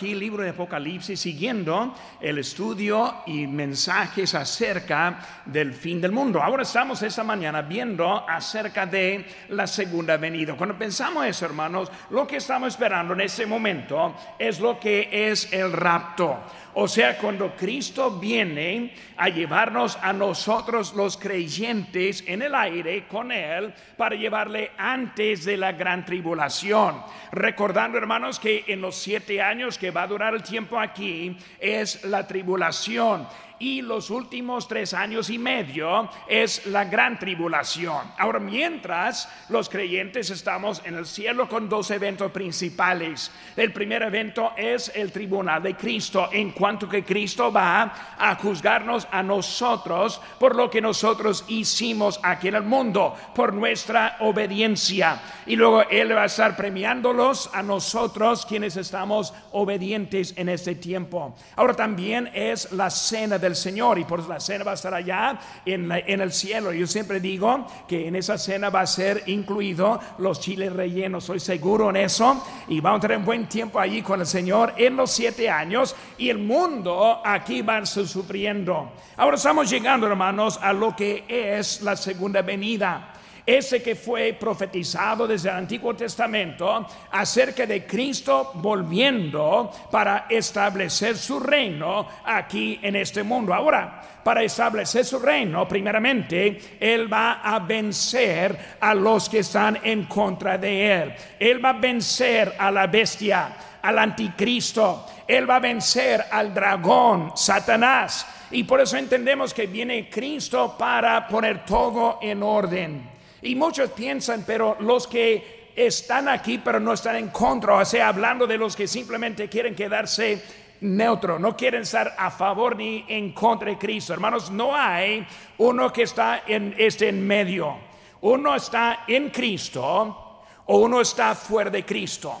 Aquí libro de Apocalipsis siguiendo el estudio y mensajes acerca del fin del mundo. Ahora estamos esta mañana viendo acerca de la segunda venida. Cuando pensamos eso, hermanos, lo que estamos esperando en ese momento es lo que es el rapto. O sea, cuando Cristo viene a llevarnos a nosotros los creyentes en el aire con Él para llevarle antes de la gran tribulación. Recordando, hermanos, que en los siete años que va a durar el tiempo aquí es la tribulación y los últimos tres años y medio es la gran tribulación. Ahora, mientras los creyentes estamos en el cielo con dos eventos principales. El primer evento es el tribunal de Cristo, en cuanto que Cristo va a juzgarnos a nosotros por lo que nosotros hicimos aquí en el mundo, por nuestra obediencia. Y luego Él va a estar premiándolos a nosotros quienes estamos obedientes en este tiempo. Ahora también es la cena del Señor y por la cena va a estar allá en, el cielo. Yo siempre digo que en esa cena va a ser incluido los chiles rellenos, soy seguro en eso y vamos a tener un buen tiempo allí con el Señor en los siete años y el mundo aquí va a estar sufriendo. Ahora estamos llegando, hermanos, a lo que es la segunda venida ese que fue profetizado desde el Antiguo Testamento acerca de Cristo volviendo para establecer su reino aquí en este mundo. Ahora, para establecer su reino, primeramente, Él va a vencer a los que están en contra de Él. Él va a vencer a la bestia, al anticristo. Él va a vencer al dragón, Satanás. Y por eso entendemos que viene Cristo para poner todo en orden. Y muchos piensan, pero los que están aquí pero no están en contra, o sea, hablando de los que simplemente quieren quedarse neutro, no quieren estar a favor ni en contra de Cristo. Hermanos, no hay uno que está en este en medio. Uno está en Cristo o uno está fuera de Cristo.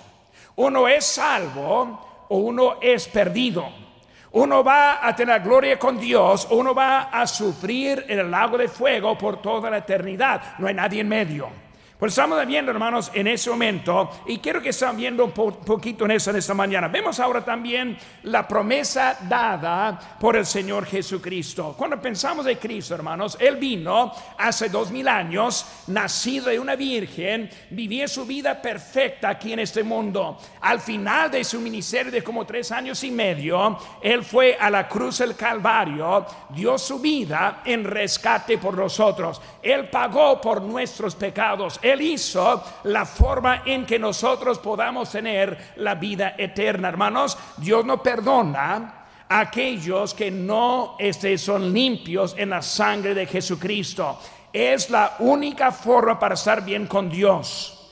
Uno es salvo o uno es perdido. Uno va a tener gloria con Dios, uno va a sufrir en el lago de fuego por toda la eternidad. No hay nadie en medio. Pues estamos viendo, hermanos, en ese momento, y quiero que estén viendo un poquito en eso en esta mañana. Vemos ahora también la promesa dada por el Señor Jesucristo. Cuando pensamos de Cristo, hermanos, Él vino hace dos mil años, nacido de una virgen, vivía su vida perfecta aquí en este mundo. Al final de su ministerio de como tres años y medio, Él fue a la cruz del Calvario, dio su vida en rescate por nosotros. Él pagó por nuestros pecados. Hizo la forma en que nosotros podamos tener la vida eterna. Hermanos, Dios no perdona a aquellos que no este, son limpios en la sangre de Jesucristo. Es la única forma para estar bien con Dios.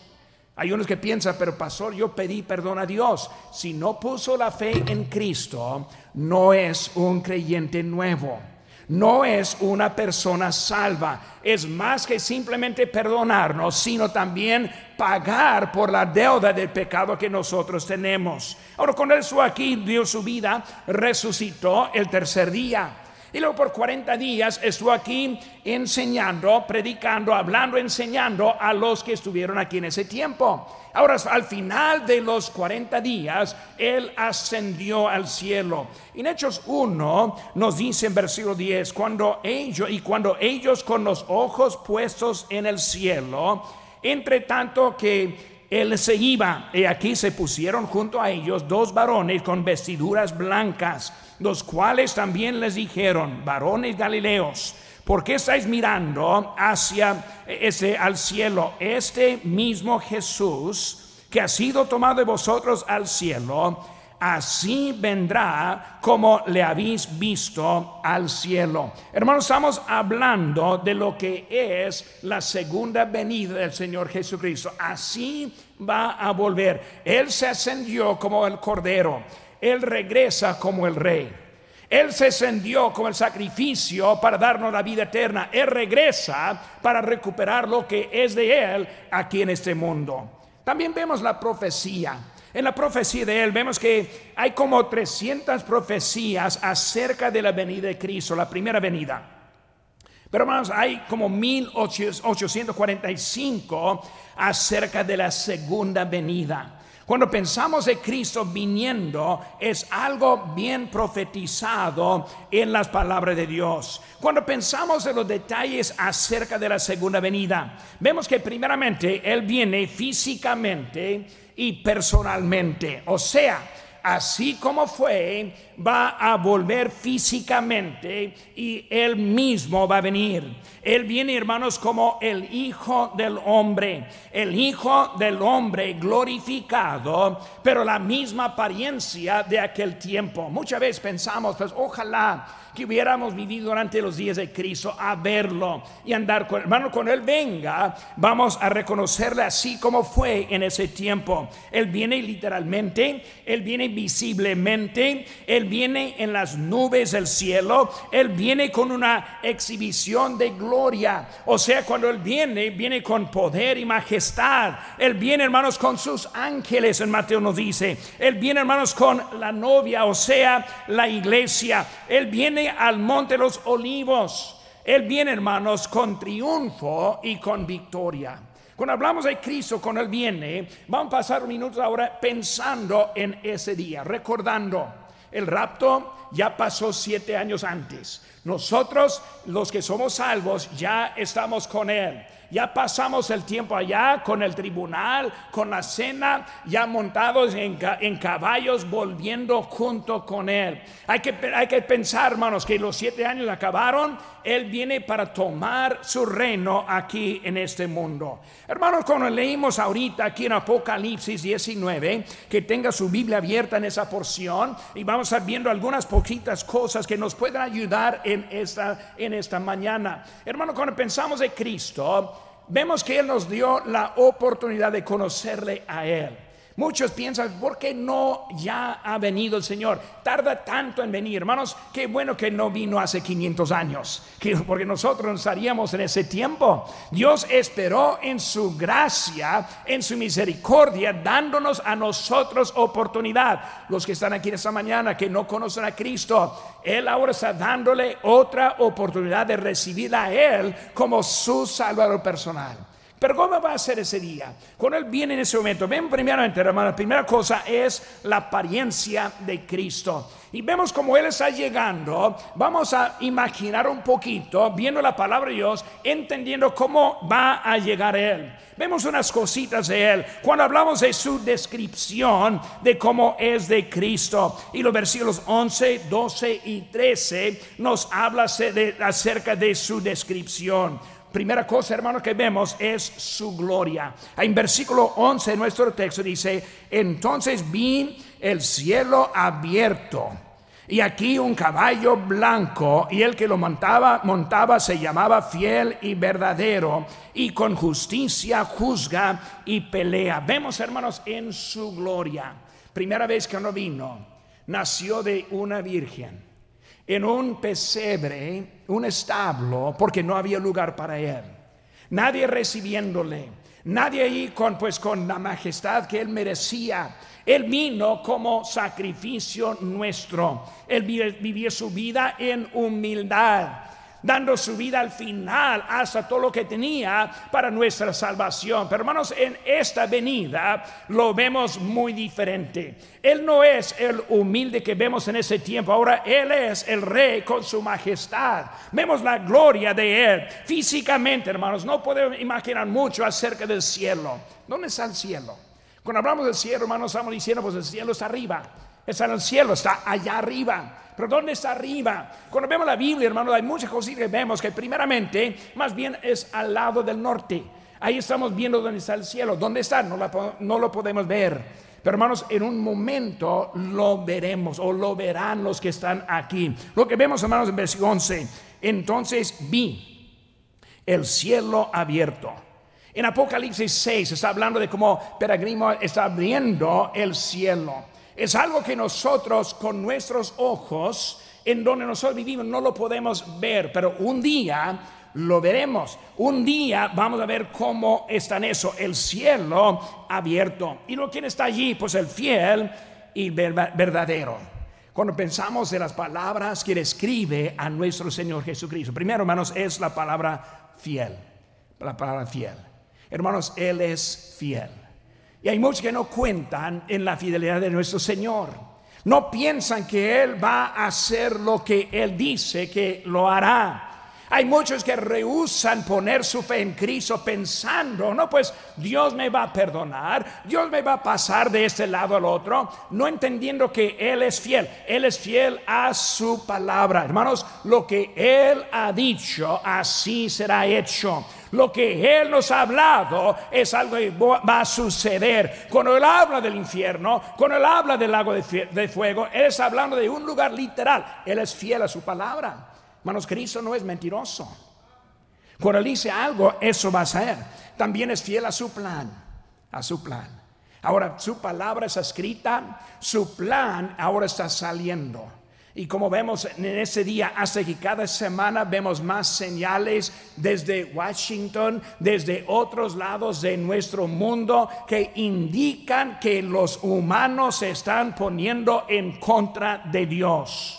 Hay unos que piensan, pero pastor, yo pedí perdón a Dios. Si no puso la fe en Cristo, no es un creyente nuevo no es una persona salva. Es más que simplemente perdonarnos, sino también pagar por la deuda del pecado que nosotros tenemos. Ahora con eso aquí dio su vida, resucitó el tercer día. Y luego por 40 días estuvo aquí enseñando, predicando, hablando, enseñando a los que estuvieron aquí en ese tiempo. Ahora, al final de los 40 días, Él ascendió al cielo. En Hechos 1 nos dice en versículo 10, cuando ellos, y cuando ellos con los ojos puestos en el cielo, entre tanto que él se iba, y aquí se pusieron junto a ellos dos varones con vestiduras blancas, los cuales también les dijeron, varones galileos, ¿Por qué estáis mirando hacia ese al cielo? Este mismo Jesús que ha sido tomado de vosotros al cielo, así vendrá como le habéis visto al cielo. Hermanos, estamos hablando de lo que es la segunda venida del Señor Jesucristo. Así va a volver. Él se ascendió como el cordero. Él regresa como el rey. Él se encendió como el sacrificio para darnos la vida eterna. Él regresa para recuperar lo que es de Él aquí en este mundo. También vemos la profecía. En la profecía de Él vemos que hay como 300 profecías acerca de la venida de Cristo, la primera venida. Pero hermanos, hay como 1845 acerca de la segunda venida. Cuando pensamos de Cristo viniendo, es algo bien profetizado en las palabras de Dios. Cuando pensamos en los detalles acerca de la segunda venida, vemos que primeramente Él viene físicamente y personalmente. O sea, así como fue, va a volver físicamente y Él mismo va a venir. Él viene, hermanos, como el Hijo del Hombre, el Hijo del Hombre glorificado, pero la misma apariencia de aquel tiempo. Muchas veces pensamos, pues ojalá que hubiéramos vivido durante los días de Cristo a verlo y andar con hermano cuando él venga vamos a reconocerle así como fue en ese tiempo. Él viene literalmente él viene visiblemente él viene en las nubes del cielo él viene con una exhibición de gloria. O sea cuando él viene viene con poder y majestad. Él viene hermanos con sus ángeles en Mateo nos dice. Él viene hermanos con la novia o sea la iglesia. Él viene al monte de los olivos. Él viene, hermanos, con triunfo y con victoria. Cuando hablamos de Cristo, cuando Él viene, vamos a pasar minutos ahora pensando en ese día, recordando el rapto ya pasó siete años antes. Nosotros, los que somos salvos, ya estamos con Él ya pasamos el tiempo allá con el tribunal, con la cena, ya montados en, caballos, volviendo junto con Él. Hay que, hay que pensar, hermanos, que los siete años acabaron, Él viene para tomar su reino aquí en este mundo. Hermanos, cuando leímos ahorita aquí en Apocalipsis 19, que tenga su Biblia abierta en esa porción y vamos a viendo algunas poquitas cosas que nos pueden ayudar en esta, en esta mañana. Hermanos, cuando pensamos de Cristo, vemos que Él nos dio la oportunidad de conocerle a Él. Muchos piensan, ¿por qué no ya ha venido el Señor? Tarda tanto en venir, hermanos. Qué bueno que no vino hace 500 años, porque nosotros estaríamos en ese tiempo. Dios esperó en su gracia, en su misericordia, dándonos a nosotros oportunidad. Los que están aquí esta mañana, que no conocen a Cristo, Él ahora está dándole otra oportunidad de recibir a Él como su Salvador personal. Pero ¿cómo va a ser ese día? Cuando Él viene en ese momento, ven primeramente, hermano, la primera cosa es la apariencia de Cristo. Y vemos como Él está llegando, vamos a imaginar un poquito, viendo la palabra de Dios, entendiendo cómo va a llegar Él. Vemos unas cositas de Él. Cuando hablamos de su descripción de cómo es de Cristo, y los versículos 11, 12 y 13 nos habla acerca de su descripción. Primera cosa, hermano, que vemos es su gloria. En versículo 11 de nuestro texto dice, entonces vi el cielo abierto y aquí un caballo blanco y el que lo montaba, montaba se llamaba fiel y verdadero y con justicia juzga y pelea. Vemos, hermanos, en su gloria. Primera vez que no vino, nació de una virgen en un pesebre, un establo, porque no había lugar para él. Nadie recibiéndole, nadie ahí con pues con la majestad que él merecía. Él vino como sacrificio nuestro. Él vivía su vida en humildad dando su vida al final hasta todo lo que tenía para nuestra salvación. Pero hermanos, en esta venida lo vemos muy diferente. Él no es el humilde que vemos en ese tiempo, ahora Él es el rey con su majestad. Vemos la gloria de Él físicamente, hermanos. No podemos imaginar mucho acerca del cielo. ¿Dónde está el cielo? Cuando hablamos del cielo, hermanos, estamos diciendo, pues el cielo está arriba. Está en el cielo, está allá arriba. Pero ¿dónde está arriba? Cuando vemos la Biblia, hermano, hay muchas cosas que vemos que primeramente, más bien es al lado del norte. Ahí estamos viendo dónde está el cielo. ¿Dónde está? No, no lo podemos ver. Pero hermanos, en un momento lo veremos o lo verán los que están aquí. Lo que vemos, hermanos, en versículo 11. Entonces vi el cielo abierto. En Apocalipsis 6 está hablando de cómo peregrino está abriendo el cielo. Es algo que nosotros con nuestros ojos, en donde nosotros vivimos, no lo podemos ver, pero un día lo veremos. Un día vamos a ver cómo está en eso, el cielo abierto. ¿Y lo quién está allí? Pues el fiel y verdadero. Cuando pensamos de las palabras que escribe a nuestro Señor Jesucristo, primero, hermanos, es la palabra fiel. La palabra fiel. Hermanos, Él es fiel. Y hay muchos que no cuentan en la fidelidad de nuestro Señor. No piensan que Él va a hacer lo que Él dice que lo hará. Hay muchos que rehusan poner su fe en Cristo pensando, no, pues Dios me va a perdonar, Dios me va a pasar de este lado al otro, no entendiendo que Él es fiel, Él es fiel a su palabra. Hermanos, lo que Él ha dicho, así será hecho. Lo que Él nos ha hablado es algo que va a suceder. Cuando Él habla del infierno, cuando Él habla del lago de fuego, Él está hablando de un lugar literal. Él es fiel a su palabra. Hermanos, Cristo no es mentiroso. Cuando dice algo, eso va a ser. También es fiel a su plan, a su plan. Ahora, su palabra está escrita, su plan ahora está saliendo. Y como vemos en ese día, hasta que cada semana vemos más señales desde Washington, desde otros lados de nuestro mundo, que indican que los humanos se están poniendo en contra de Dios.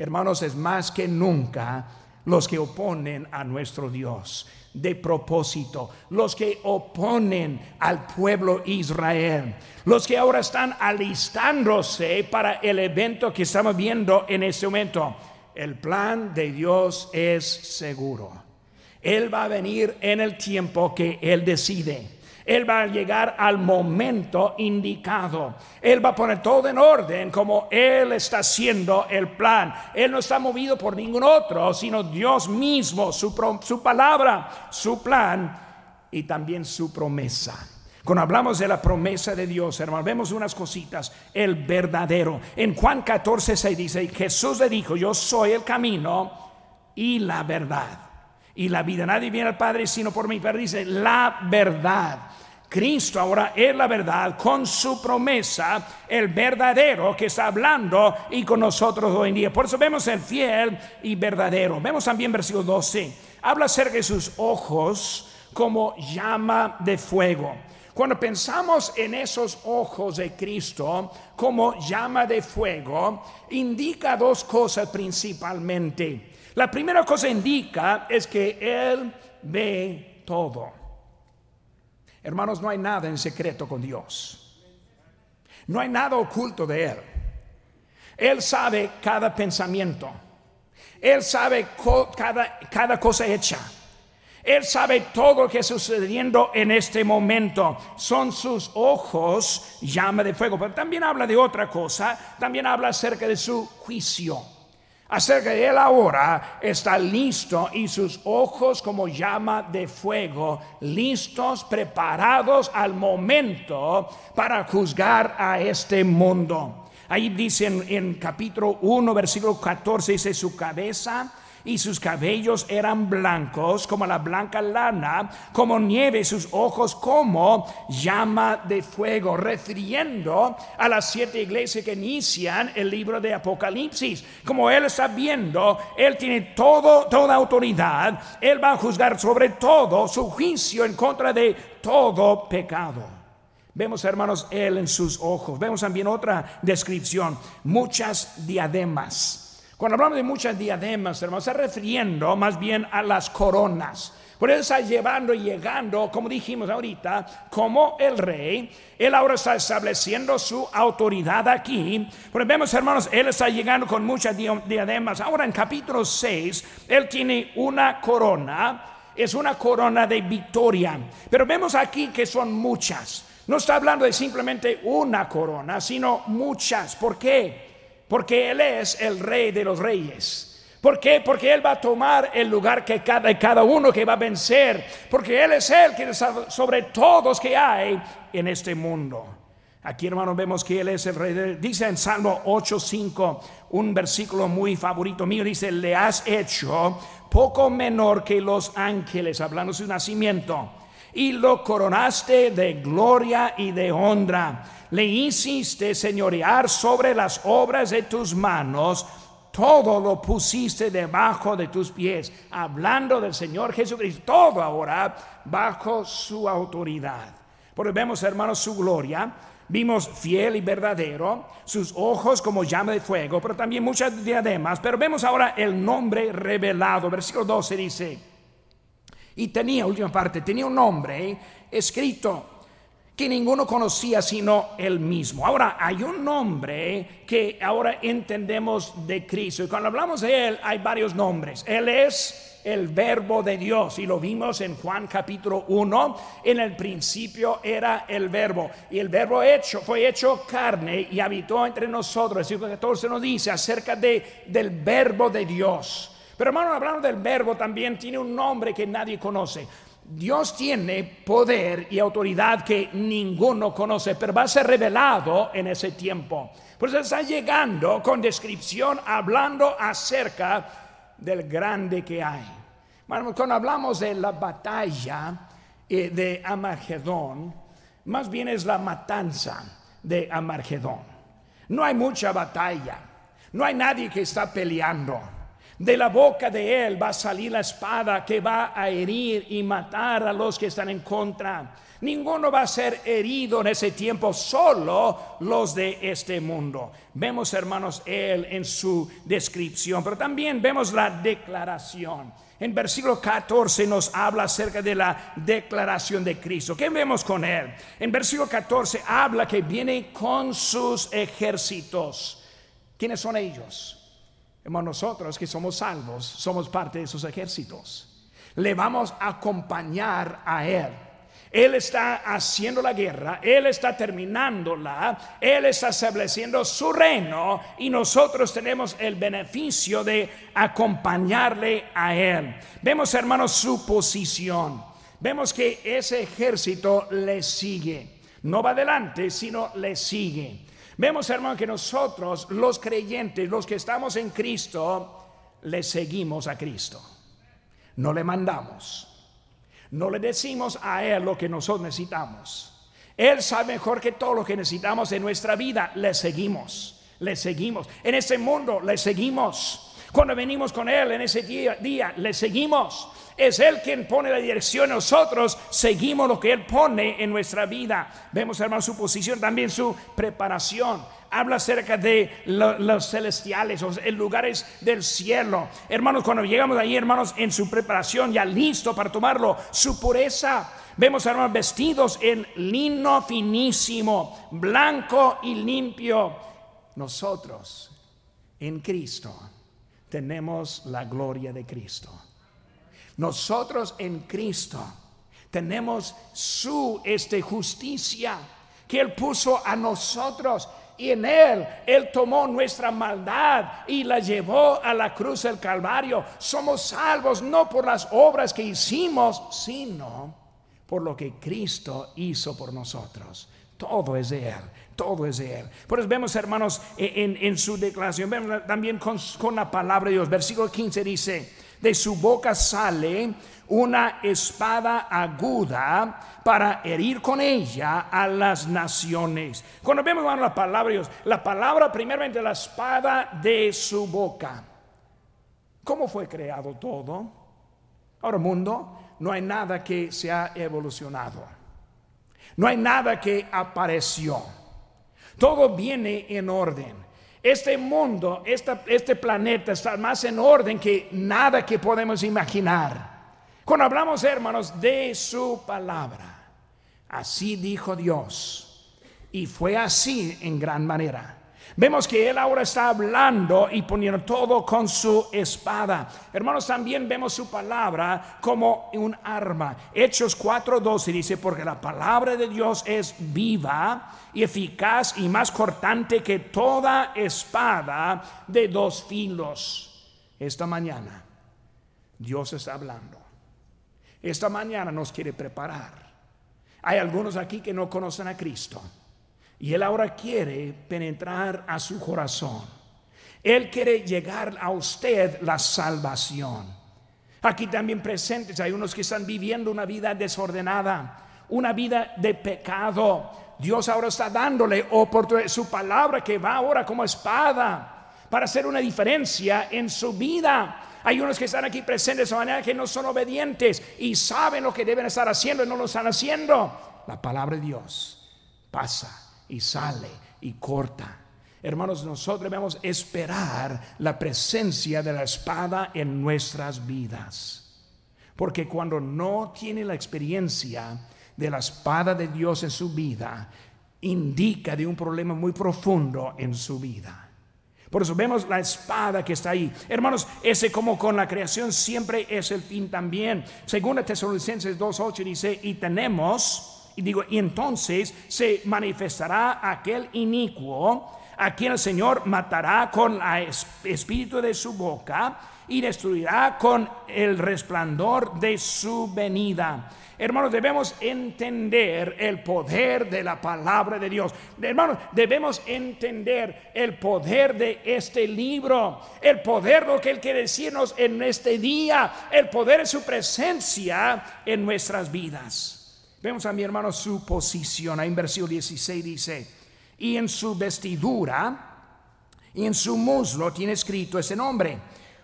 Hermanos, es más que nunca los que oponen a nuestro Dios de propósito, los que oponen al pueblo Israel, los que ahora están alistándose para el evento que estamos viendo en este momento. El plan de Dios es seguro. Él va a venir en el tiempo que Él decide. Él va a llegar al momento indicado. Él va a poner todo en orden como Él está haciendo el plan. Él no está movido por ningún otro, sino Dios mismo, su, su palabra, su plan y también su promesa. Cuando hablamos de la promesa de Dios, hermano, vemos unas cositas. El verdadero. En Juan 14 se dice, Jesús le dijo, yo soy el camino y la verdad. Y la vida. Nadie viene al Padre sino por mí. Pero dice, la verdad. Cristo ahora es la verdad con su promesa, el verdadero que está hablando y con nosotros hoy en día. Por eso vemos el fiel y verdadero. Vemos también versículo 12. Habla acerca de sus ojos como llama de fuego. Cuando pensamos en esos ojos de Cristo como llama de fuego, indica dos cosas principalmente. La primera cosa indica es que Él ve todo. Hermanos, no hay nada en secreto con Dios. No hay nada oculto de Él. Él sabe cada pensamiento. Él sabe cada, cada cosa hecha. Él sabe todo lo que está sucediendo en este momento. Son sus ojos llama de fuego. Pero también habla de otra cosa. También habla acerca de su juicio acerca de él ahora está listo y sus ojos como llama de fuego, listos, preparados al momento para juzgar a este mundo. Ahí dice en, capítulo 1, versículo 14, dice su cabeza y sus cabellos eran blancos como la blanca lana, como nieve, sus ojos como llama de fuego, refiriendo a las siete iglesias que inician el libro de Apocalipsis. Como él está viendo, él tiene todo, toda autoridad, él va a juzgar sobre todo su juicio en contra de todo pecado. Vemos, hermanos, él en sus ojos. Vemos también otra descripción, muchas diademas cuando hablamos de muchas diademas, hermanos, está refiriendo más bien a las coronas. Por eso está llevando y llegando, como dijimos ahorita, como el rey. Él ahora está estableciendo su autoridad aquí. Pero vemos, hermanos, él está llegando con muchas diademas. Ahora en capítulo 6, él tiene una corona. Es una corona de victoria. Pero vemos aquí que son muchas. No está hablando de simplemente una corona, sino muchas. ¿Por qué? Porque Él es el rey de los reyes. ¿Por qué? Porque Él va a tomar el lugar que cada, cada uno que va a vencer. Porque Él es el que sobre todos que hay en este mundo. Aquí, hermanos, vemos que Él es el rey. Dice en Salmo 8:5, un versículo muy favorito mío: dice, Le has hecho poco menor que los ángeles, hablando de su nacimiento, y lo coronaste de gloria y de honra. Le hiciste señorear sobre las obras de tus manos, todo lo pusiste debajo de tus pies, hablando del Señor Jesucristo, todo ahora bajo su autoridad. Porque vemos, hermanos, su gloria, vimos fiel y verdadero, sus ojos como llama de fuego, pero también muchas diademas, pero vemos ahora el nombre revelado. Versículo 12 dice, y tenía, última parte, tenía un nombre escrito que ninguno conocía sino él mismo. Ahora, hay un nombre que ahora entendemos de Cristo. Y cuando hablamos de él, hay varios nombres. Él es el verbo de Dios. Y lo vimos en Juan capítulo 1. En el principio era el verbo. Y el verbo hecho fue hecho carne y habitó entre nosotros. El versículo 14 nos dice acerca de, del verbo de Dios. Pero hermano, hablando del verbo, también tiene un nombre que nadie conoce. Dios tiene poder y autoridad que ninguno conoce, pero va a ser revelado en ese tiempo. Pues está llegando con descripción, hablando acerca del grande que hay. Cuando hablamos de la batalla eh, de Amargedón, más bien es la matanza de Amargedón. No hay mucha batalla, no hay nadie que está peleando. De la boca de él va a salir la espada que va a herir y matar a los que están en contra. Ninguno va a ser herido en ese tiempo, solo los de este mundo. Vemos, hermanos, él en su descripción, pero también vemos la declaración. En versículo 14 nos habla acerca de la declaración de Cristo. ¿Qué vemos con él? En versículo 14 habla que viene con sus ejércitos. ¿Quiénes son ellos? Nosotros que somos salvos, somos parte de sus ejércitos. Le vamos a acompañar a Él. Él está haciendo la guerra, Él está terminándola, Él está estableciendo su reino y nosotros tenemos el beneficio de acompañarle a Él. Vemos, hermanos, su posición. Vemos que ese ejército le sigue. No va adelante, sino le sigue. Vemos, hermano, que nosotros, los creyentes, los que estamos en Cristo, le seguimos a Cristo. No le mandamos. No le decimos a Él lo que nosotros necesitamos. Él sabe mejor que todo lo que necesitamos en nuestra vida. Le seguimos. Le seguimos. En ese mundo le seguimos. Cuando venimos con Él en ese día, día le seguimos. Es Él quien pone la dirección, nosotros seguimos lo que Él pone en nuestra vida. Vemos, hermano, su posición, también su preparación. Habla acerca de los celestiales, los lugares del cielo. Hermanos, cuando llegamos ahí, hermanos, en su preparación, ya listo para tomarlo, su pureza. Vemos, hermanos, vestidos en lino finísimo, blanco y limpio. Nosotros, en Cristo, tenemos la gloria de Cristo. Nosotros en Cristo tenemos su este, justicia que Él puso a nosotros. Y en Él, Él tomó nuestra maldad y la llevó a la cruz del Calvario. Somos salvos no por las obras que hicimos, sino por lo que Cristo hizo por nosotros. Todo es de Él, todo es de Él. Por eso vemos, hermanos, en, su declaración, vemos también con, con la palabra de Dios. Versículo 15 dice, de su boca sale una espada aguda para herir con ella a las naciones. Cuando vemos la palabra Dios, la palabra primeramente la espada de su boca. ¿Cómo fue creado todo? Ahora mundo, no hay nada que se ha evolucionado. No hay nada que apareció. Todo viene en orden. Este mundo, este planeta está más en orden que nada que podemos imaginar. Cuando hablamos, hermanos, de su palabra, así dijo Dios. Y fue así en gran manera. Vemos que Él ahora está hablando y poniendo todo con su espada. Hermanos, también vemos su palabra como un arma. Hechos 4:12 dice, porque la palabra de Dios es viva y eficaz y más cortante que toda espada de dos filos. Esta mañana Dios está hablando. Esta mañana nos quiere preparar. Hay algunos aquí que no conocen a Cristo. Y Él ahora quiere penetrar a su corazón. Él quiere llegar a usted la salvación. Aquí también presentes hay unos que están viviendo una vida desordenada, una vida de pecado. Dios ahora está dándole oportunidad, su palabra que va ahora como espada para hacer una diferencia en su vida. Hay unos que están aquí presentes de manera que no son obedientes y saben lo que deben estar haciendo y no lo están haciendo. La palabra de Dios pasa y sale y corta. Hermanos, nosotros debemos esperar la presencia de la espada en nuestras vidas. Porque cuando no tiene la experiencia de la espada de Dios en su vida indica de un problema muy profundo en su vida. Por eso vemos la espada que está ahí. Hermanos, ese como con la creación siempre es el fin también. Según Tesalonicenses 2.8 dice, y tenemos, y digo, y entonces se manifestará aquel inicuo a quien el Señor matará con el espíritu de su boca y destruirá con el resplandor de su venida. Hermanos, debemos entender el poder de la palabra de Dios. Hermanos, debemos entender el poder de este libro, el poder lo que Él quiere decirnos en este día, el poder de su presencia en nuestras vidas. Vemos a mi hermano su posición. Ahí en versículo 16 dice, y en su vestidura y en su muslo tiene escrito ese nombre,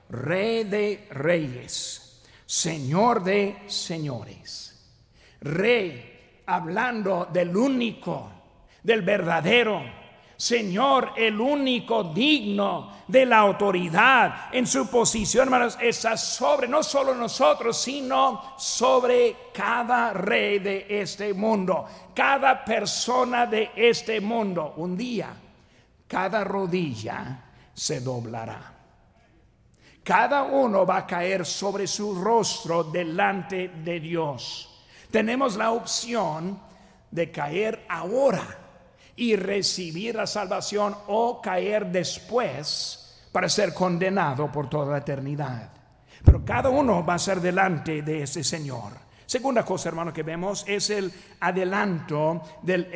Rey de Reyes, Señor de Señores rey, hablando del único, del verdadero. Señor, el único digno de la autoridad en su posición, hermanos, está sobre no solo nosotros, sino sobre cada rey de este mundo, cada persona de este mundo. Un día, cada rodilla se doblará. Cada uno va a caer sobre su rostro delante de Dios tenemos la opción de caer ahora y recibir la salvación o caer después para ser condenado por toda la eternidad. Pero cada uno va a ser delante de ese Señor. Segunda cosa, hermano, que vemos es el adelanto del,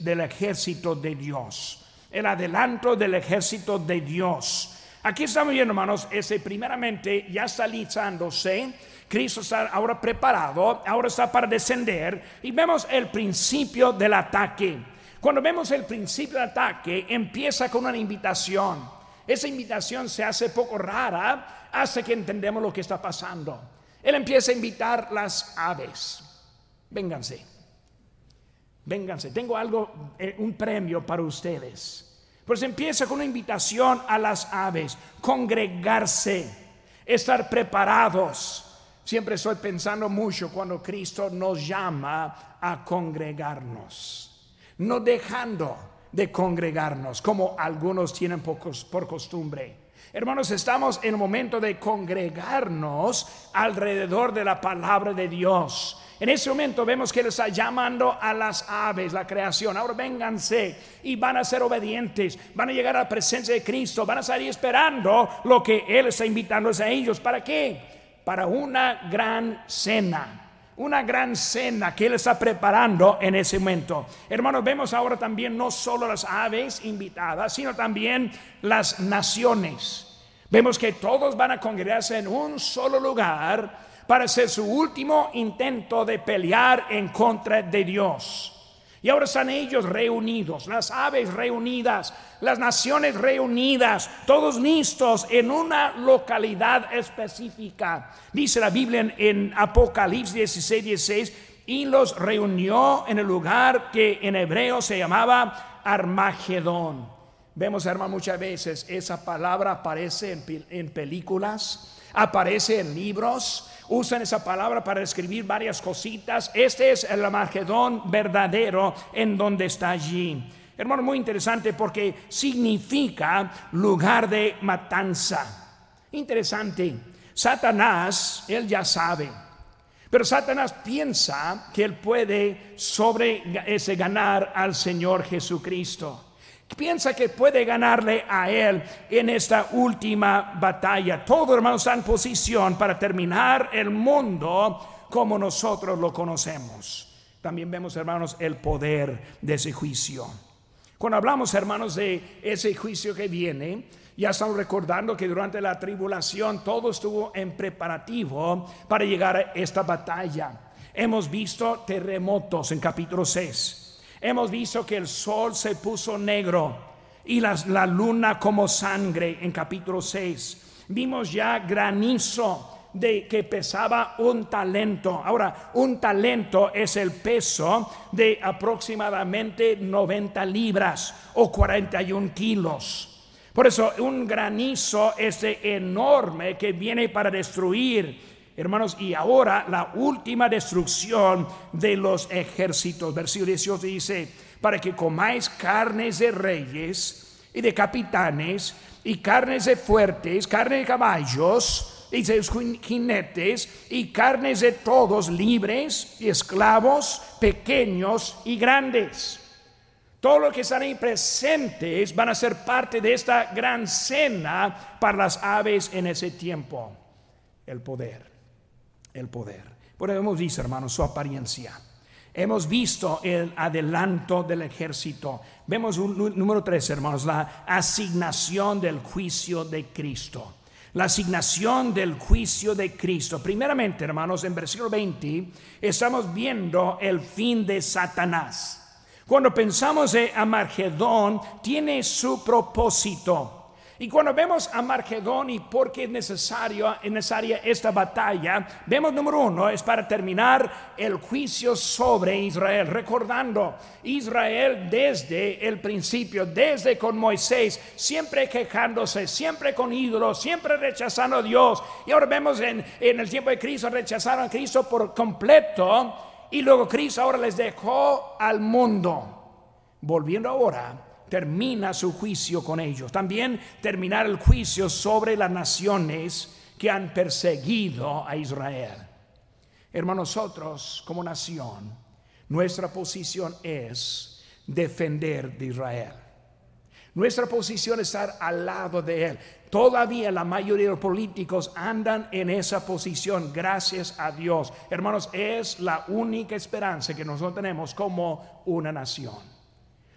del ejército de Dios. El adelanto del ejército de Dios. Aquí estamos viendo, hermanos, ese primeramente ya está lizándose Cristo está ahora preparado, ahora está para descender y vemos el principio del ataque. Cuando vemos el principio del ataque, empieza con una invitación. Esa invitación se hace poco rara, hace que entendemos lo que está pasando. Él empieza a invitar las aves. Vénganse. Vénganse. Tengo algo, eh, un premio para ustedes. Pues empieza con una invitación a las aves, congregarse, estar preparados Siempre estoy pensando mucho cuando Cristo nos llama a congregarnos, no dejando de congregarnos como algunos tienen por costumbre. Hermanos, estamos en el momento de congregarnos alrededor de la palabra de Dios. En ese momento vemos que Él está llamando a las aves, la creación. Ahora vénganse y van a ser obedientes, van a llegar a la presencia de Cristo, van a estar esperando lo que Él está invitando a ellos. ¿Para qué? para una gran cena. Una gran cena que Él está preparando en ese momento. Hermanos, vemos ahora también no solo las aves invitadas, sino también las naciones. Vemos que todos van a congregarse en un solo lugar para hacer su último intento de pelear en contra de Dios. Y ahora están ellos reunidos, las aves reunidas, las naciones reunidas, todos listos en una localidad específica. Dice la Biblia en, Apocalipsis 16, 16, y los reunió en el lugar que en hebreo se llamaba Armagedón. Vemos, hermano, muchas veces esa palabra aparece en, en películas, aparece en libros usan esa palabra para escribir varias cositas. Este es el Armagedón verdadero en donde está allí. Hermano, muy interesante porque significa lugar de matanza. Interesante. Satanás, él ya sabe. Pero Satanás piensa que él puede sobre ese ganar al Señor Jesucristo piensa que puede ganarle a él en esta última batalla. Todo hermano está en posición para terminar el mundo como nosotros lo conocemos. También vemos, hermanos, el poder de ese juicio. Cuando hablamos, hermanos, de ese juicio que viene, ya estamos recordando que durante la tribulación todo estuvo en preparativo para llegar a esta batalla. Hemos visto terremotos en capítulo 6 Hemos visto que el sol se puso negro y la luna como sangre en capítulo 6. Vimos ya granizo de que pesaba un talento. Ahora, un talento es el peso de aproximadamente 90 libras o 41 kilos. Por eso un granizo es enorme que viene para destruir Hermanos, y ahora la última destrucción de los ejércitos. Versículo 18 dice, para que comáis carnes de reyes y de capitanes y carnes de fuertes, carne de caballos y de jinetes y carnes de todos libres y esclavos, pequeños y grandes. Todos los que están ahí presentes van a ser parte de esta gran cena para las aves en ese tiempo. El poder, el poder. Por eso hemos visto, hermanos, su apariencia. Hemos visto el adelanto del ejército. Vemos un, número tres, hermanos, la asignación del juicio de Cristo. La asignación del juicio de Cristo. Primeramente, hermanos, en versículo 20 estamos viendo el fin de Satanás. Cuando pensamos en Amargedón, tiene su propósito. Y cuando vemos a Margedón y por qué es necesario, necesaria esta batalla, vemos número uno, es para terminar el juicio sobre Israel, recordando Israel desde el principio, desde con Moisés, siempre quejándose, siempre con ídolos, siempre rechazando a Dios. Y ahora vemos en, en el tiempo de Cristo, rechazaron a Cristo por completo y luego Cristo ahora les dejó al mundo. Volviendo ahora, termina su juicio con ellos. También terminar el juicio sobre las naciones que han perseguido a Israel. Hermanos, nosotros como nación, nuestra posición es defender de Israel. Nuestra posición es estar al lado de Él. Todavía la mayoría de los políticos andan en esa posición, gracias a Dios. Hermanos, es la única esperanza que nosotros tenemos como una nación.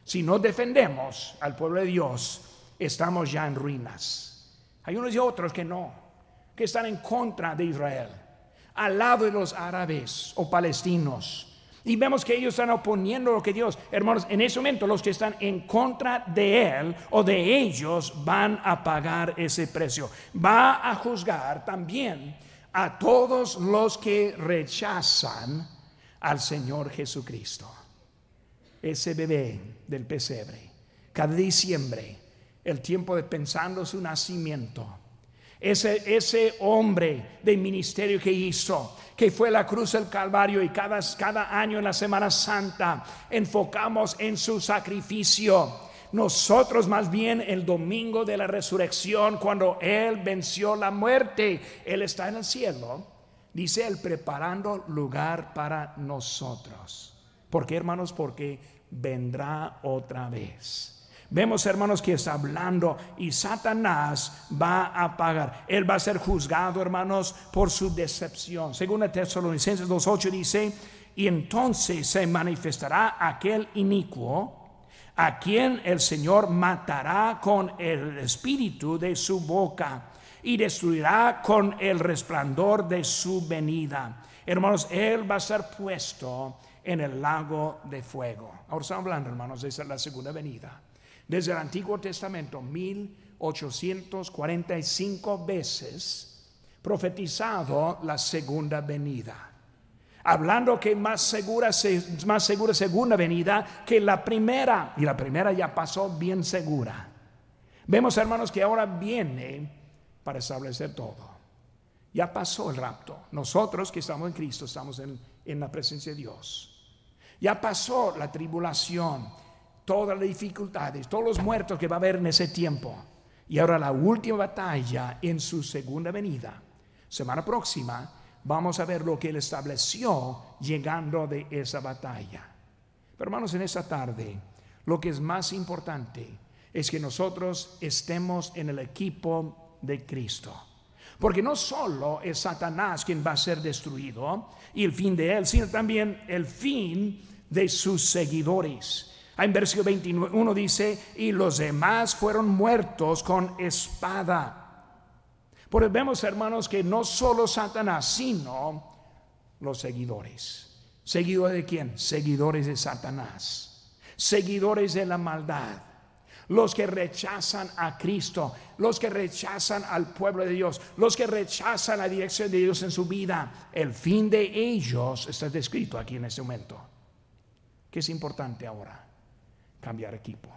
Si no defendemos al pueblo de Dios, estamos ya en ruinas. Hay unos y otros que no, que están en contra de Israel, al lado de los árabes o palestinos y vemos que ellos están oponiendo lo que Dios, hermanos, en ese momento los que están en contra de Él o de ellos van a pagar ese precio. Va a juzgar también a todos los que rechazan al Señor Jesucristo. Ese bebé del pesebre, cada diciembre, el tiempo de pensando su nacimiento ese, ese hombre de ministerio que hizo, que fue la cruz del Calvario y cada, cada año en la Semana Santa enfocamos en su sacrificio. Nosotros más bien el domingo de la resurrección, cuando Él venció la muerte, Él está en el cielo, dice Él preparando lugar para nosotros. ¿Por qué hermanos? Porque vendrá otra vez. Vemos, hermanos, que está hablando y Satanás va a pagar. Él va a ser juzgado, hermanos, por su decepción. Según el Tesalonicenses 2.8 dice, y entonces se manifestará aquel inicuo a quien el Señor matará con el espíritu de su boca y destruirá con el resplandor de su venida. Hermanos, Él va a ser puesto en el lago de fuego. Ahora estamos hablando, hermanos, de la segunda venida desde el Antiguo Testamento, 1845 veces profetizado la segunda venida. Hablando que más segura, más segura segunda venida que la primera. Y la primera ya pasó bien segura. Vemos, hermanos, que ahora viene para establecer todo. Ya pasó el rapto. Nosotros que estamos en Cristo estamos en, en la presencia de Dios. Ya pasó la tribulación todas las dificultades, todos los muertos que va a haber en ese tiempo. Y ahora la última batalla en su segunda venida. Semana próxima vamos a ver lo que él estableció llegando de esa batalla. Pero hermanos, en esta tarde, lo que es más importante es que nosotros estemos en el equipo de Cristo. Porque no solo es Satanás quien va a ser destruido y el fin de él, sino también el fin de sus seguidores. En versículo 21 dice, y los demás fueron muertos con espada. Porque vemos, hermanos, que no solo Satanás, sino los seguidores. ¿Seguidores de quién? Seguidores de Satanás. Seguidores de la maldad. Los que rechazan a Cristo, los que rechazan al pueblo de Dios, los que rechazan la dirección de Dios en su vida. El fin de ellos está descrito aquí en este momento. ¿Qué es importante ahora? cambiar equipo.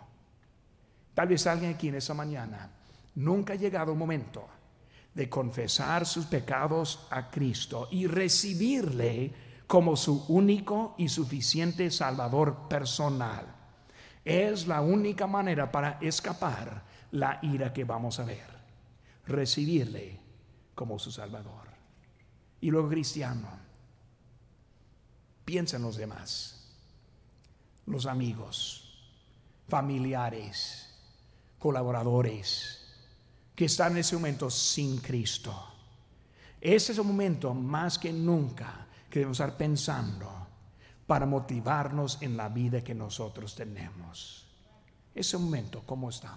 Tal vez alguien aquí en esa mañana nunca ha llegado el momento de confesar sus pecados a Cristo y recibirle como su único y suficiente Salvador personal. Es la única manera para escapar la ira que vamos a ver. Recibirle como su Salvador. Y luego cristiano, piensa en los demás, los amigos, familiares, colaboradores que están en ese momento sin Cristo. Ese es el momento más que nunca que debemos estar pensando para motivarnos en la vida que nosotros tenemos. Ese momento, ¿cómo estamos?